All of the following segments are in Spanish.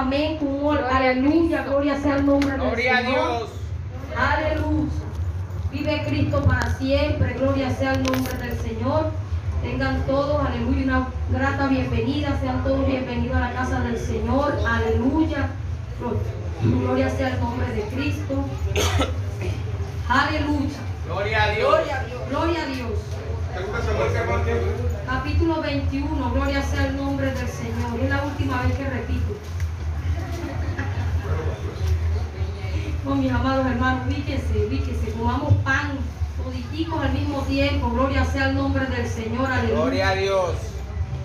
amén, con un aleluya, gloria sea el nombre del Gloria a Señor. Dios. Aleluya. Vive Cristo para siempre. Gloria sea el nombre del Señor. Tengan todos, aleluya, una grata bienvenida. Sean todos bienvenidos a la casa del Señor. Aleluya. Glo- Gloria sea el nombre de Cristo. Aleluya. Gloria a Dios. Gloria a Dios. Capítulo 21. Gloria sea el nombre del Señor. Es la última vez que repito. Oh, mis amados hermanos, ubíquense, ubíquense, comamos pan, toditicos al mismo tiempo, gloria sea el nombre del Señor, aleluya. Gloria a Dios.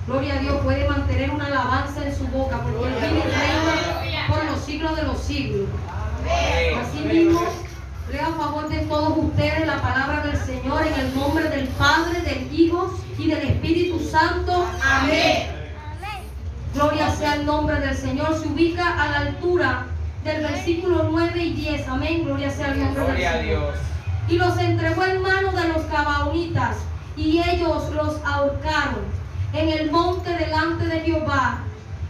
Gloria a Dios, puede mantener una alabanza en su boca, porque y reina por los siglos de los siglos. Amén. Asimismo, leo a favor de todos ustedes la palabra del Señor en el nombre del Padre, del Hijo y del Espíritu Santo. Amén. Gloria sea el nombre del Señor. Se ubica a la altura del versículo 9 y 10. Amén. Gloria sea el nombre del Gloria a. Dios. Y los entregó en manos de los cabaonitas, y ellos los ahorcaron en el monte delante de Jehová.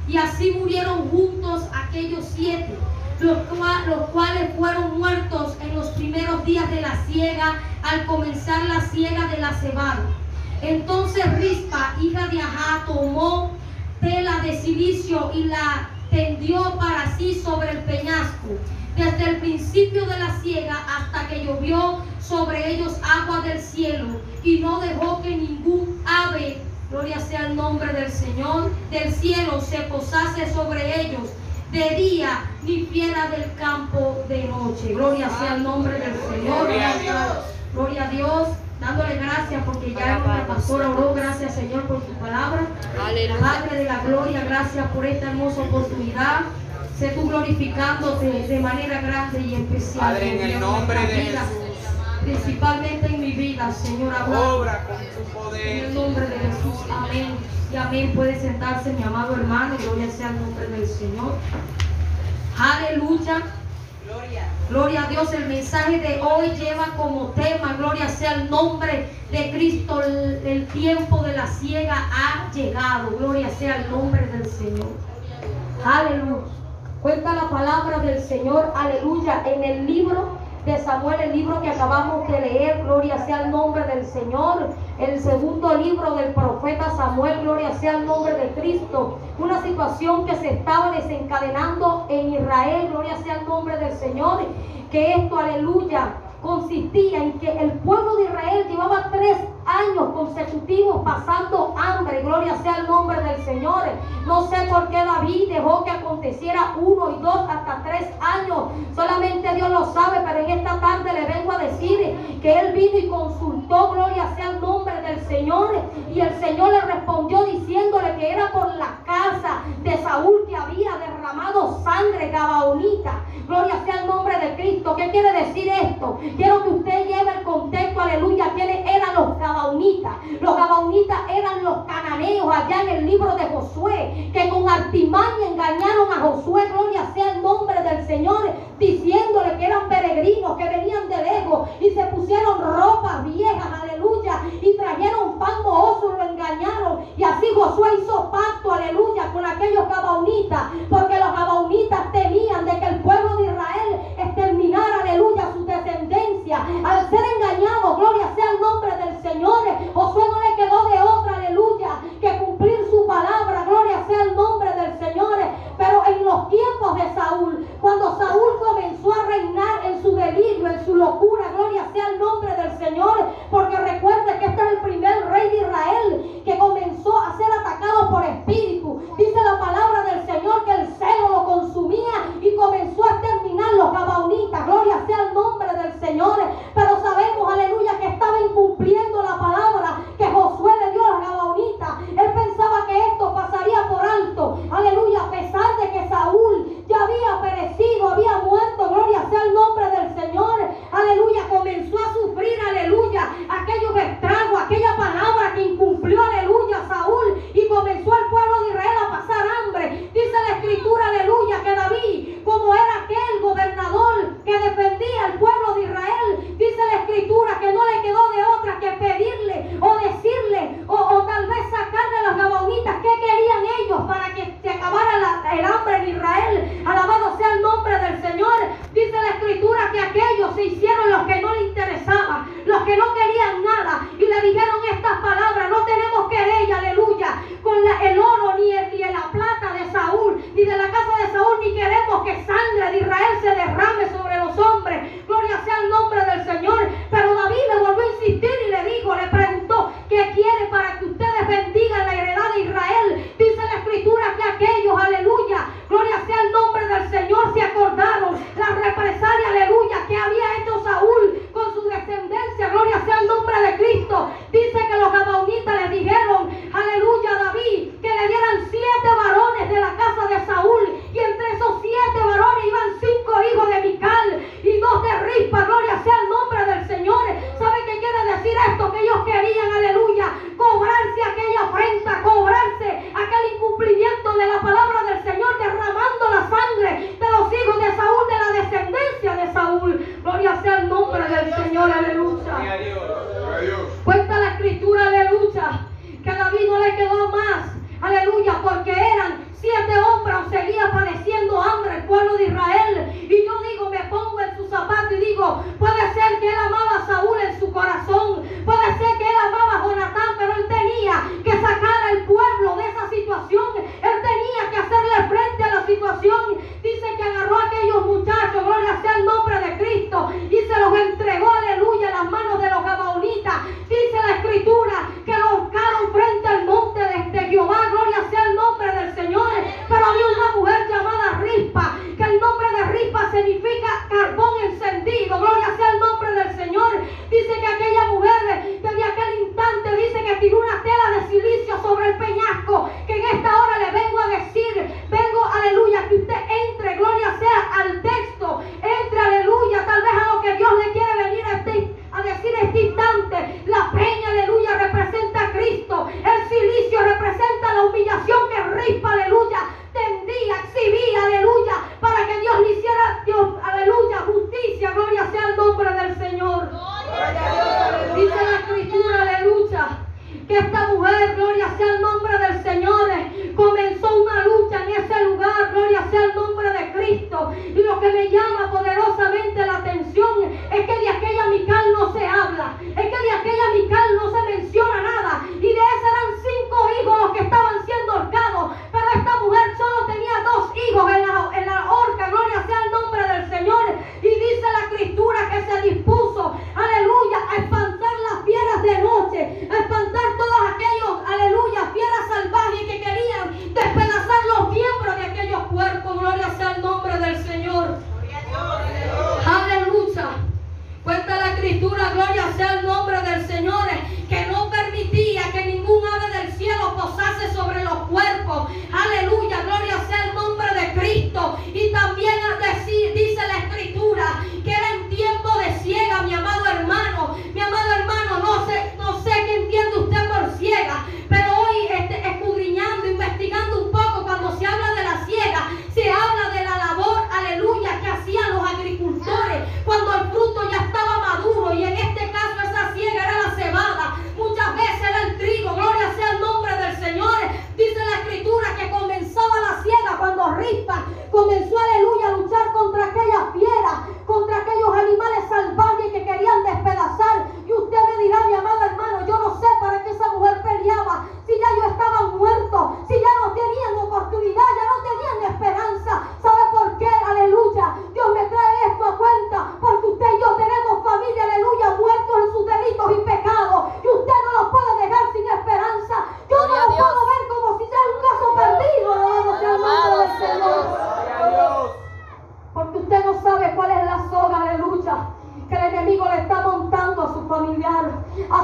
Y así murieron juntos aquellos siete, los, cua- los cuales fueron muertos en los primeros días de la siega, al comenzar la siega de la cebada. Entonces Rispa, hija de Ajá, tomó tela de silicio y la tendió para sí sobre el peñasco, desde el principio de la siega hasta que llovió sobre ellos agua del cielo, y no dejó que ningún ave, gloria sea el nombre del Señor, del cielo se posase sobre ellos de día, ni fiera del campo de noche. Gloria sea el nombre del Señor. Gloria a Dios. Gloria a Dios, dándole gracias porque ya nuestra pastora oró. Gracias, Señor, por tu palabra. Aleluya. Padre de la gloria, gracias por esta hermosa oportunidad. Sé tú glorificándote de manera grande y especial. Padre, en el Dios, nombre nuestra de vida, Jesús. Principalmente en mi vida, Señor, Obra con tu en el poder. nombre de Jesús. Amén. Y amén. Puede sentarse mi amado hermano. Gloria sea el nombre del Señor. Aleluya. Gloria a Dios, el mensaje de hoy lleva como tema, gloria sea el nombre de Cristo, el, el tiempo de la ciega ha llegado, gloria sea el nombre del Señor. Aleluya. Cuenta la palabra del Señor, aleluya, en el libro de Samuel, el libro que acabamos de leer, gloria sea el nombre del Señor, el segundo libro del profeta Samuel, gloria sea el nombre de Cristo, una situación que se estaba desencadenando en Israel, gloria sea el nombre del Señor, que esto, aleluya, consistía en que el pueblo de Israel llevaba tres años consecutivos pasando hambre, gloria sea el nombre del Señor. No sé por qué David dejó que aconteciera uno y dos hasta tres años, solamente Dios lo sabe, pero en esta tarde le vengo a decir que él vino y consultó, gloria sea el nombre del Señor, y el Señor le respondió diciéndole que era por la casa de Saúl que había derramado sangre gabaonita. Gloria sea el nombre de Cristo. ¿Qué quiere decir esto? Quiero que usted lleve el contexto, aleluya, quiénes eran los gabaonitas. Los gabaonitas eran los allá en el libro de Josué, que con artimaña engañaron a Josué, gloria sea el nombre del Señor, diciéndole que eran peregrinos, que venían de lejos y se pusieron ropas viejas, aleluya, y trajeron pan mohoso, lo engañaron. Y así Josué hizo pacto, aleluya, con aquellos gabaonitas, porque los gabaonitas temían de que el pueblo de Israel exterminara, aleluya, su descendencia. Al ser engañados, gloria sea el nombre del Señor, Josué no le quedó de otra, aleluya, que cumplir su palabra, gloria sea el nombre del Señor. Pero en de Saúl, cuando Saúl comenzó a reinar en su delirio, en su locura, gloria sea el nombre del Señor, porque recuerde que este es el primer rey de Israel que no querían nada. Y le dijeron estas palabras, no tenemos querella, aleluya, con la, el oro ni, el, ni la plata de Saúl, ni de la casa de Saúl, ni queremos que sangre de Israel se derrame sobre los hombres,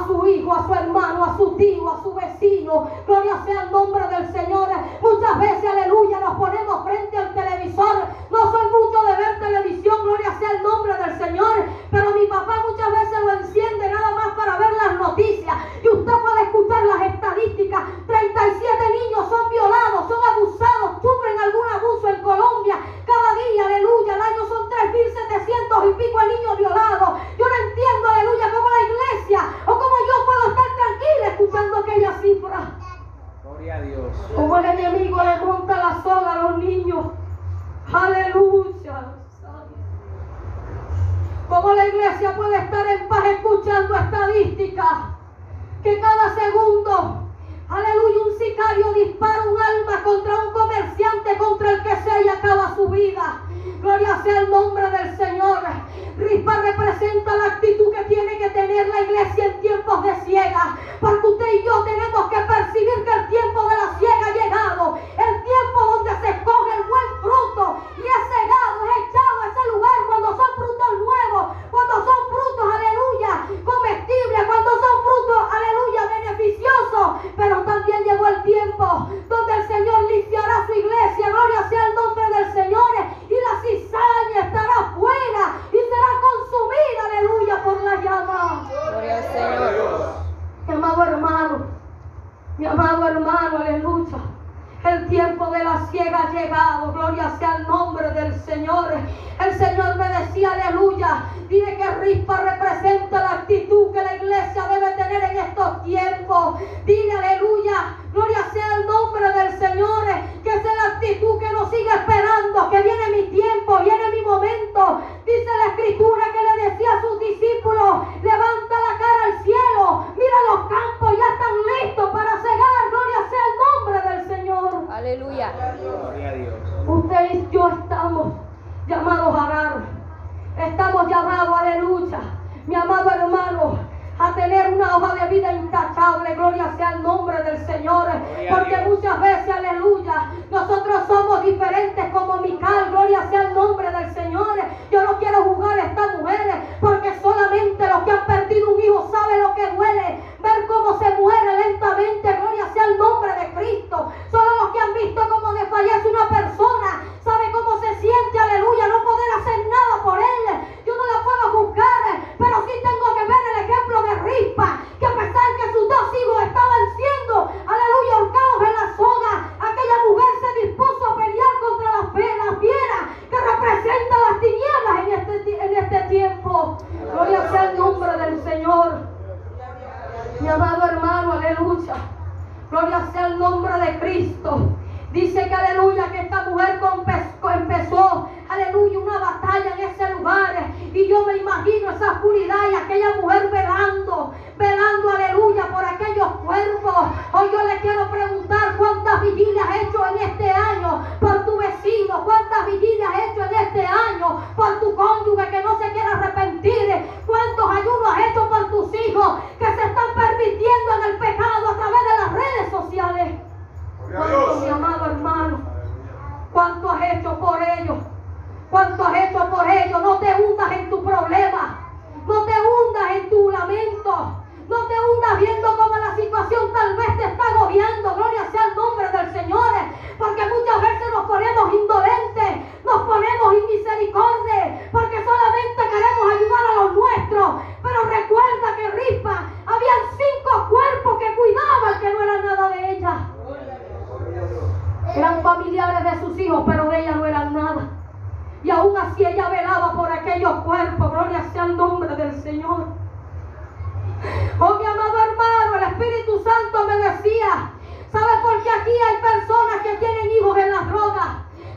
su hijo, a su hermano, a su tío, a su vecino. Gloria sea el nombre del Señor. Muchas veces, aleluya, nos ponemos dispara un alma contra un comerciante, contra el que sea y acaba su vida. Gloria sea el nombre del Señor. Rispa representa la actitud que tiene que tener la iglesia en tiempos de ciega. Porque usted y yo tenemos que percibir que el tiempo de la ciega gloria sea el nombre del Señor. El Señor me decía, aleluya, dile que Rispa representa la actitud que la iglesia debe tener en estos tiempos. Dile, aleluya, gloria sea el nombre del Señor, que es la actitud que nos sigue esperando, que viene mi tiempo, viene mi momento. Dice la escritura que le decía a sus discípulos, levanta la cara al cielo, mira los campos, ya están listos para cegar, gloria sea el nombre del Señor. Aleluya. Gloria a Dios. Usted y yo estamos llamados a dar. Estamos llamados, aleluya, mi amado hermano, a tener una hoja de vida intachable. Gloria sea el nombre del Señor. Gloria Porque muchas veces, aleluya, nosotros somos diferentes como Mical. Gloria sea el nombre del Señor. Yo no quiero juzgar a estas mujeres porque solamente así ella velaba por aquellos cuerpos. Gloria sea el nombre del Señor. Oh, mi amado hermano, el Espíritu Santo me decía, ¿sabes por qué aquí hay personas que tienen hijos en las drogas?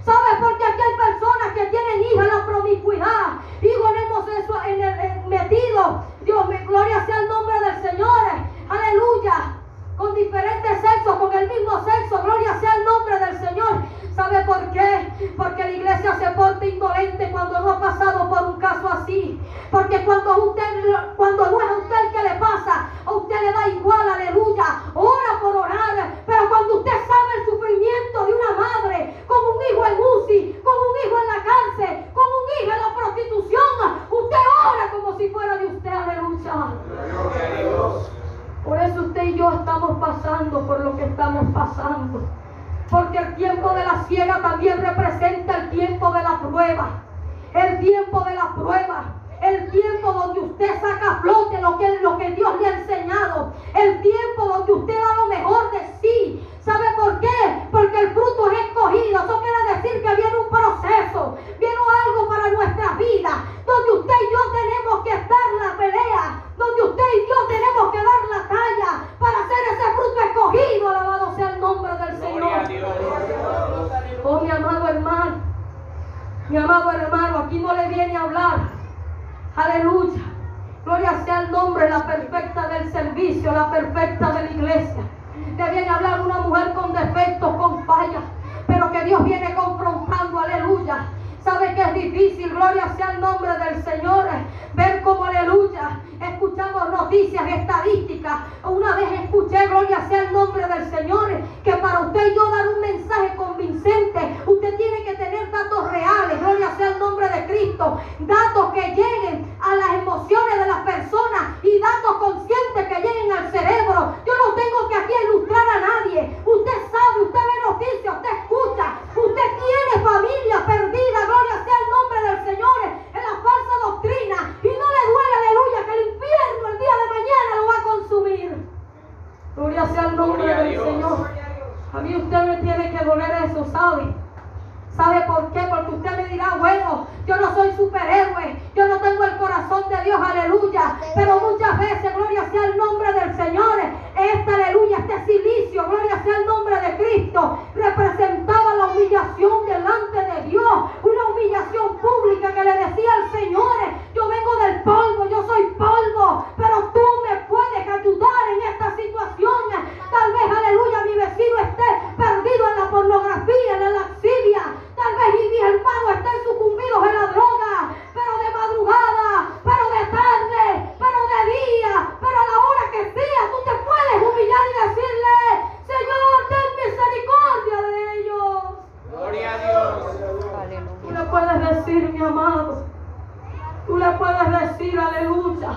¿Sabes por qué aquí hay personas que tienen hijos en la promiscuidad? Hijos en el en el- metidos. Dios, mi gloria sea el nombre del Señor. Aleluya. Con diferentes sexos, con el mismo sexo. Gloria sea el nombre del Señor. ¿Sabe por qué? Porque la iglesia se porta indolente cuando no ha pasado por un caso así. Porque cuando usted, cuando no es a usted el que le pasa, a usted le da igual, aleluya. Ora por orar. Pero cuando usted sabe el sufrimiento de una madre, con un hijo en UCI, con un hijo en la cárcel, con un hijo en la prostitución, usted ora como si fuera de usted, aleluya. Gloria a Dios. Por eso usted y estamos pasando por lo que estamos pasando. Porque el tiempo de la ciega también representa el tiempo de la prueba. El tiempo de la prueba. El tiempo donde usted saca a flote lo que, lo que Dios le ha enseñado. El tiempo donde usted da lo mejor de sí. ¿Sabe por qué? Porque el fruto es escogido. Eso quiere decir que viene un proceso. Viene algo para nuestra vida. Donde usted y yo tenemos que estar la pelea. Donde usted y yo tenemos que dar la talla para hacer ese fruto escogido. Alabado sea el nombre del Señor. Dios. Oh, mi amado hermano, mi amado hermano, aquí no le viene a hablar. Aleluya. Gloria sea el nombre, la perfecta del servicio, la perfecta de la iglesia. Le viene a hablar una mujer con defectos, con fallas, pero que Dios viene confrontando, aleluya. Sabe que es difícil, gloria sea el nombre del Señor, ver cómo, aleluya, escuchamos noticias, estadísticas. Una vez escuché, gloria sea el nombre del Señor, que para usted yo dar un mensaje convincente, usted tiene que tener datos reales, gloria sea el nombre de Cristo, datos que lleguen a las emociones de las personas y datos conscientes que lleguen al cerebro. Yo no tengo que aquí ilustrar a nadie. Usted sabe, usted ve noticias, usted escucha, usted tiene familia perdida, gloria sea el nombre del Señor, en la falsa doctrina y no le duele, aleluya, que el infierno el día de mañana lo va a consumir. Gloria sea el nombre Gloria a del Dios. Señor. A mí usted me tiene que doler eso, ¿sabe? ¿Sabe por qué? Porque usted me dirá, bueno, yo no soy superhéroe, yo no tengo el corazón de Dios, aleluya. Pero muchas veces, gloria sea el nombre del Señor, esta aleluya, este silicio, gloria sea el nombre de Cristo, representaba la humillación delante de Dios, una humillación pública que le decía al Señor, yo vengo del polvo, yo soy polvo, pero tú me puedes ayudar en esta situación. Tal vez, aleluya, mi vecino esté perdido en la pornografía, en la laxivia, tal vez y mis hermanos estén sucumbidos en la droga, pero de madrugada, pero de tarde, pero de día, pero a la hora que sea, tú te puedes humillar y decirle, Señor, ten misericordia de ellos. Gloria a Dios. Tú Aleluya. le puedes decir, mi amado. Tú le puedes decir, aleluya.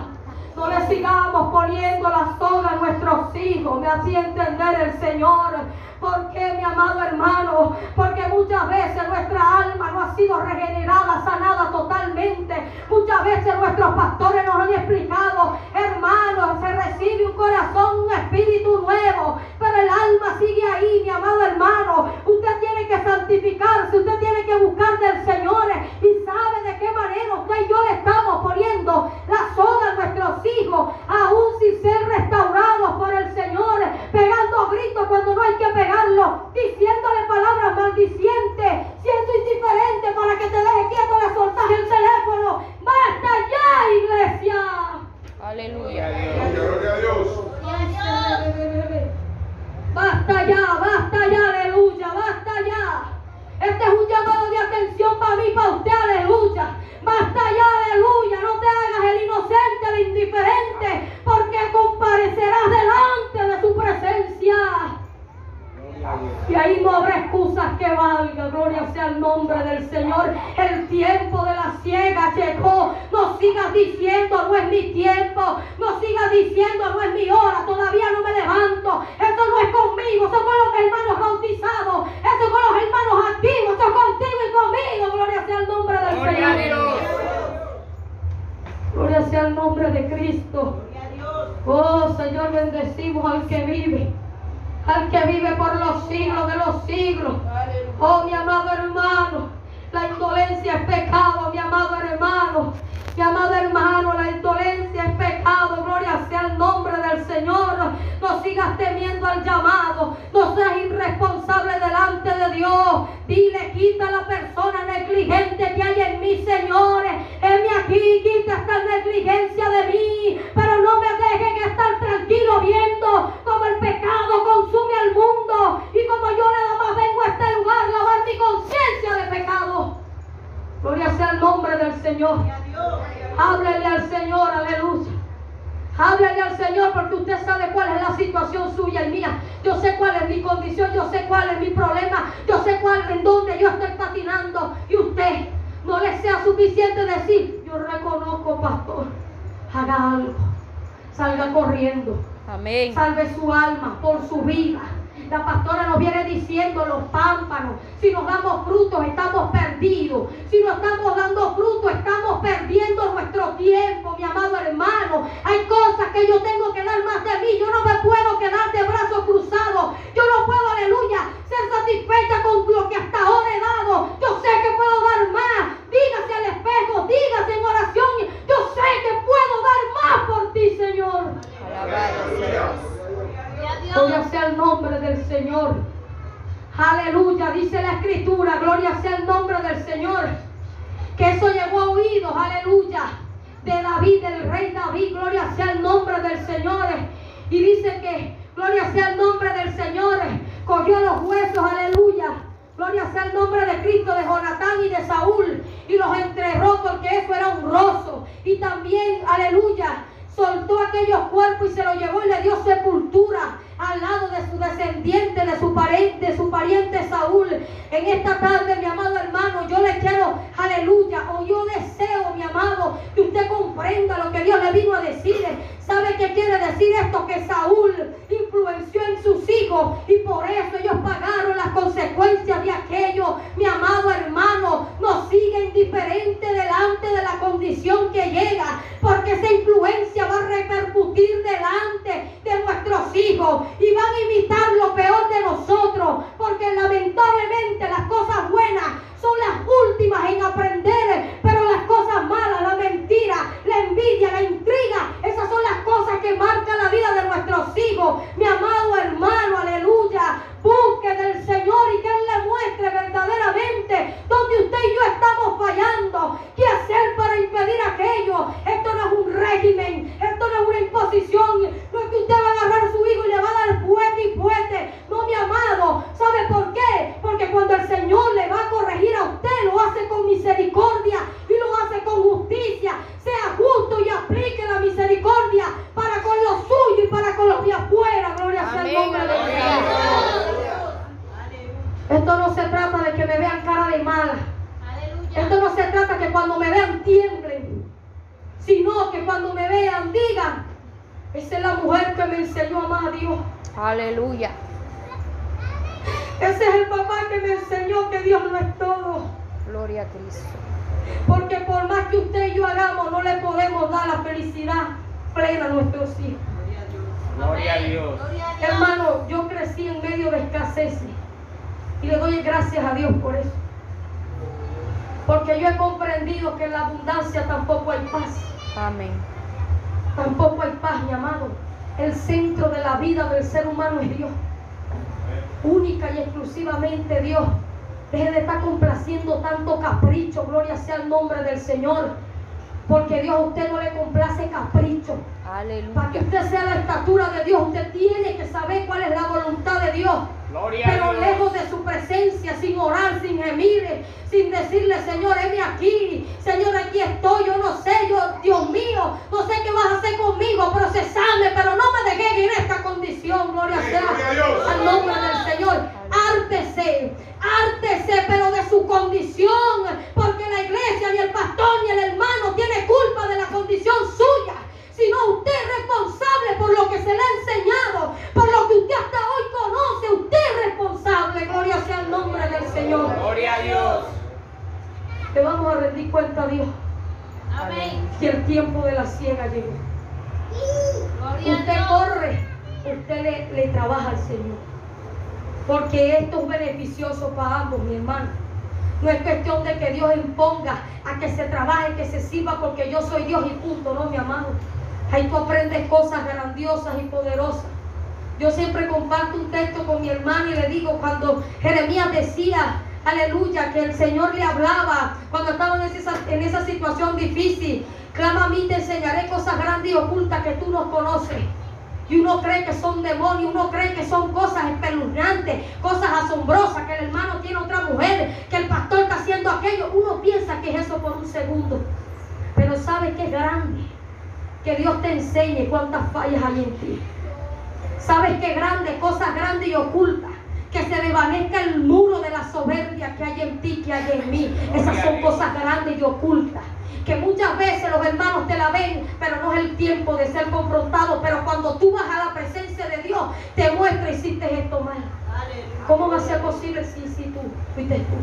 No le sigamos poniendo la soga a nuestros hijos. Me hacía entender el Señor. ¿Por qué, mi amado hermano? Porque muchas veces nuestra alma no ha sido regenerada, sanada totalmente. Muchas veces nuestros pastores nos han explicado, hermanos, se recibe un corazón, un espíritu nuevo. Pero el alma sigue ahí, mi amado hermano. Usted tiene que santificarse, usted tiene que buscar del Señor. Y sabe de qué manera usted y yo le estamos poniendo la soga a nuestros hijos, aún sin ser restaurados por el Señor, pegando gritos cuando no hay que pegarlo, diciéndole palabras maldicientes, siendo indiferente para que te deje quieto, le soltas el teléfono. ¡Basta ya, iglesia! Aleluya. Gloria a Dios. Basta ya, basta ya, aleluya, basta ya. Este es un llamado de atención para mí, para usted, aleluya. Basta ya, aleluya. No te hagas el inocente, el indiferente, porque comparecerás delante de su presencia. Gloria a Dios. Y ahí no habrá excusas que valga, gloria sea el nombre del Señor. El tiempo de la ciega llegó. No sigas diciendo, no es mi tiempo. No sigas diciendo, no es mi hora. Todavía no me levanto. Esto no es conmigo. Eso con los hermanos bautizados. Esto con los hermanos activos. Esto es contigo y conmigo. Gloria sea el nombre del Gloria a Señor. Dios. Gloria sea el nombre de Cristo. Oh Señor, bendecimos al que vive. Al que vive por los siglos de los siglos. Oh mi amado hermano. La indolencia es pecado, mi amado hermano. Mi amado hermano, la indolencia es pecado. Gloria sea el nombre del Señor. No sigas temiendo al llamado. No seas irresponsable delante de Dios. Dile, quita la persona negligente que hay en mí, Señor. Heme aquí, quita esta negligencia de mí. Pero no me dejen estar tranquilo viendo cómo el pecado consume al mundo. Y como yo nada más vengo a este lugar a lavar mi conciencia de pecado. Gloria sea el nombre del Señor. Háblele al Señor, aleluya. Háblele al Señor porque usted sabe cuál es la situación suya y mía. Yo sé cuál es mi condición, yo sé cuál es mi problema, yo sé cuál en dónde yo estoy patinando. Y usted no le sea suficiente decir, yo reconozco, pastor, haga algo, salga corriendo, Amén. salve su alma por su vida. La pastora nos viene diciendo los pámpanos. Si nos damos frutos, estamos perdidos. Si no estamos dando frutos, estamos perdiendo tiempo, mi amado hermano. Hay cosas que yo tengo que dar más de mí. Yo no me puedo quedar de brazos cruzados. Yo no puedo, aleluya, ser satisfecha con lo que hasta ahora he dado. Yo sé que puedo dar más. Dígase al espejo, dígase en oración. Yo sé que puedo dar más por ti, Señor. Gloria sea el nombre del Señor. Aleluya, dice la escritura, gloria sea el nombre del Señor. Que eso llegó a oídos, aleluya, de David, del rey David, gloria sea el nombre del Señor. Y dice que, gloria sea el nombre del Señor, cogió los huesos, aleluya. Gloria sea el nombre de Cristo, de Jonatán y de Saúl. Y los enterró porque eso era honroso. Y también, aleluya, soltó aquellos cuerpos y se los llevó y le dio sepultura al lado de su descendiente, de su pariente, su pariente Saúl. En esta tarde, mi amado hermano, yo le quiero, aleluya, o yo deseo, mi amado, que usted comprenda lo que Dios le vino a decir. ¿Sabe qué quiere decir esto? Que Saúl influenció en sus hijos y por eso ellos pagaron las consecuencias de aquello. Mi amado hermano, no sigue indiferente delante de la condición que llega, porque esa influencia va a repercutir delante de nuestros hijos y van a imitar lo peor de nosotros, porque lamentablemente las cosas buenas son las últimas en aprender, pero las cosas malas, la mentira, la envidia, la intriga, esas son las cosas que marcan la vida de nuestros hijos. Mi amado hermano, aleluya, busque del Señor y que Él le muestre verdaderamente donde usted y yo estamos fallando, qué hacer para impedir aquello. Esto no es un régimen, esto no es una imposición, no es que usted va a agarrar a su hijo y le va a dar fuerte y fuerte. No, mi amado, ¿sabe por qué? Porque cuando el Señor le va a corregir a usted, lo hace con misericordia y lo hace con justicia. Sea justo y aplique la misericordia para con los suyos y para con los de afuera. Gloria sea el Amén, nombre de Dios. Esto no se trata de que me vean cara de mala. Esto no se trata que cuando me vean tiemblen, sino que cuando me vean digan, esa es la mujer que me enseñó a amar a Dios. Aleluya. Ese es el papá que me enseñó que Dios no es todo. Gloria a Cristo. Porque por más que usted y yo hagamos, no le podemos dar la felicidad plena a nuestros hijos. Gloria a Dios. Hermano, yo crecí en medio de escasez y le doy gracias a Dios por eso. Porque yo he comprendido que en la abundancia tampoco hay paz. Amén. Tampoco hay paz, mi amado. El centro de la vida del ser humano es Dios. Única y exclusivamente Dios. Deje de estar complaciendo tanto capricho. Gloria sea el nombre del Señor. Porque Dios a usted no le complace capricho. Para que Aleluya. usted sea la estatura de Dios, usted tiene que saber cuál es la voluntad de Dios. Gloria a Pero Dios. lejos de su presencia, sin orar, sin gemir, sin decirle, Señor, heme aquí, Señor, aquí estoy, yo no sé, yo, Dios mío, no sé qué vas a hacer conmigo, pero se sane, pero no me dejes en esta condición, gloria Sí, sea gloria a Dios. al nombre del Señor. Ártese, ártese, pero de su condición, porque la iglesia, ni el pastor, ni el hermano tiene culpa de la condición suya sino usted es responsable por lo que se le ha enseñado, por lo que usted hasta hoy conoce, usted es responsable, gloria sea el nombre del Señor. Gloria a Dios. Le vamos a rendir cuenta a Dios Amén. que el tiempo de la ciega llegó. Usted corre, usted le, le trabaja al Señor. Porque esto es beneficioso para ambos, mi hermano. No es cuestión de que Dios imponga a que se sirva porque yo soy Dios y punto, no, mi amado. Ahí tú aprendes cosas grandiosas y poderosas. Yo siempre comparto un texto con mi hermano y le digo cuando Jeremías decía, aleluya, que el Señor le hablaba cuando estaba en esa, en esa situación difícil. Clama a mí, te enseñaré cosas grandes y ocultas que tú no conoces. Y uno cree que son demonios, uno cree que son cosas espeluznantes, cosas asombrosas, que el hermano tiene otra mujer, que el pastor está haciendo aquello. Uno piensa que es eso por un segundo. Pero sabe que es grande. Que Dios te enseñe cuántas fallas hay en ti. Sabes que grande, cosas grandes y ocultas. Que se desvanezca el muro de la soberbia que hay en ti, que hay en mí. Esas son cosas grandes y ocultas. Que muchas veces los hermanos te la ven, pero no es el tiempo de ser confrontado. Pero cuando tú vas a la presencia de Dios, te muestra hiciste esto mal. ¿Cómo va a ser posible si, si tú fuiste tú?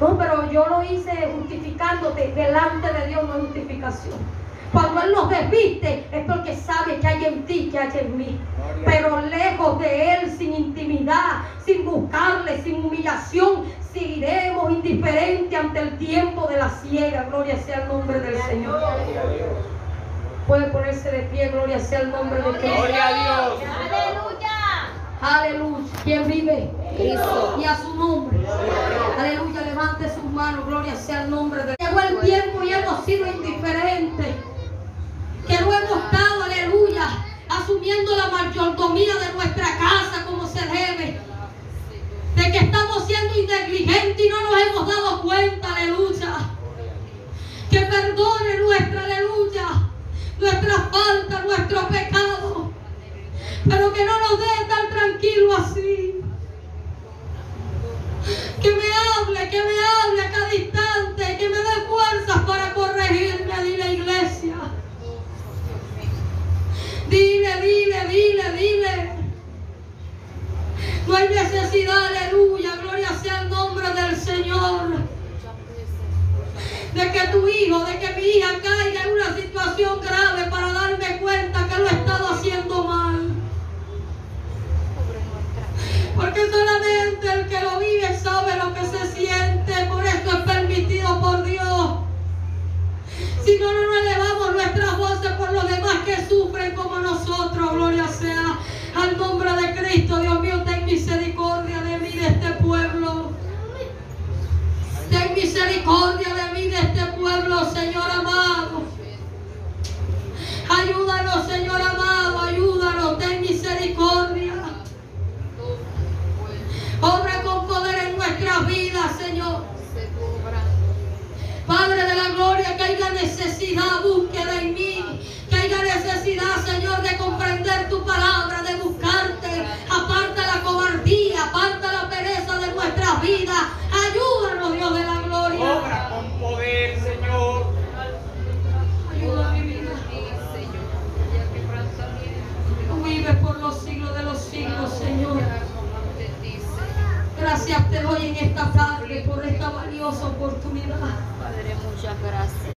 No, pero yo lo hice justificándote. Delante de Dios no hay justificación. Cuando Él nos desviste es porque sabe que hay en ti, que hay en mí. Pero lejos de Él, sin intimidad, sin buscarle, sin humillación, seguiremos indiferentes ante el tiempo de la ciega. Gloria sea el nombre del Señor. Gloria a Dios. Puede ponerse de pie, gloria sea el nombre de Cristo. Gloria a Dios. Aleluya. ¿Quién vive? Cristo. Y a su nombre. Aleluya. Levante sus manos. Gloria sea el nombre de Llegó el tiempo y hemos sido indiferentes. Que no hemos estado, aleluya, asumiendo la mayordomía de nuestra casa como se debe. De que estamos siendo negligentes y no nos hemos dado cuenta, aleluya. perdone nuestra aleluya, nuestra falta, nuestro pecado. Pero que no nos deje tan tranquilo así. Que me hable, que me hable a cada instante, que me dé fuerzas para corregirme, dile iglesia. Dile, dile, dile, dile. No hay necesidad, aleluya, gloria sea el nombre del De que tu hijo, de que mi hija caiga en una situación grave para darme cuenta que lo he estado haciendo mal. Porque solamente el que lo vive sabe lo que se siente, por eso es permitido por Dios. Si no, no elevamos nuestras voces por los demás que sufren como nosotros, gloria sea al nombre de Cristo. Dios mío, ten misericordia de mí, de este pueblo. Ten misericordia de mí, de este pueblo, Señor amado. Ayúdanos, Señor amado, ayúdanos, ten misericordia. Obra con poder en nuestras vidas, Señor. Padre de la gloria, que haya necesidad, búsqueda en mí. Que haya necesidad, Señor, de comprender tu palabra, Gracias te doy en esta tarde por esta valiosa oportunidad. Padre, muchas gracias.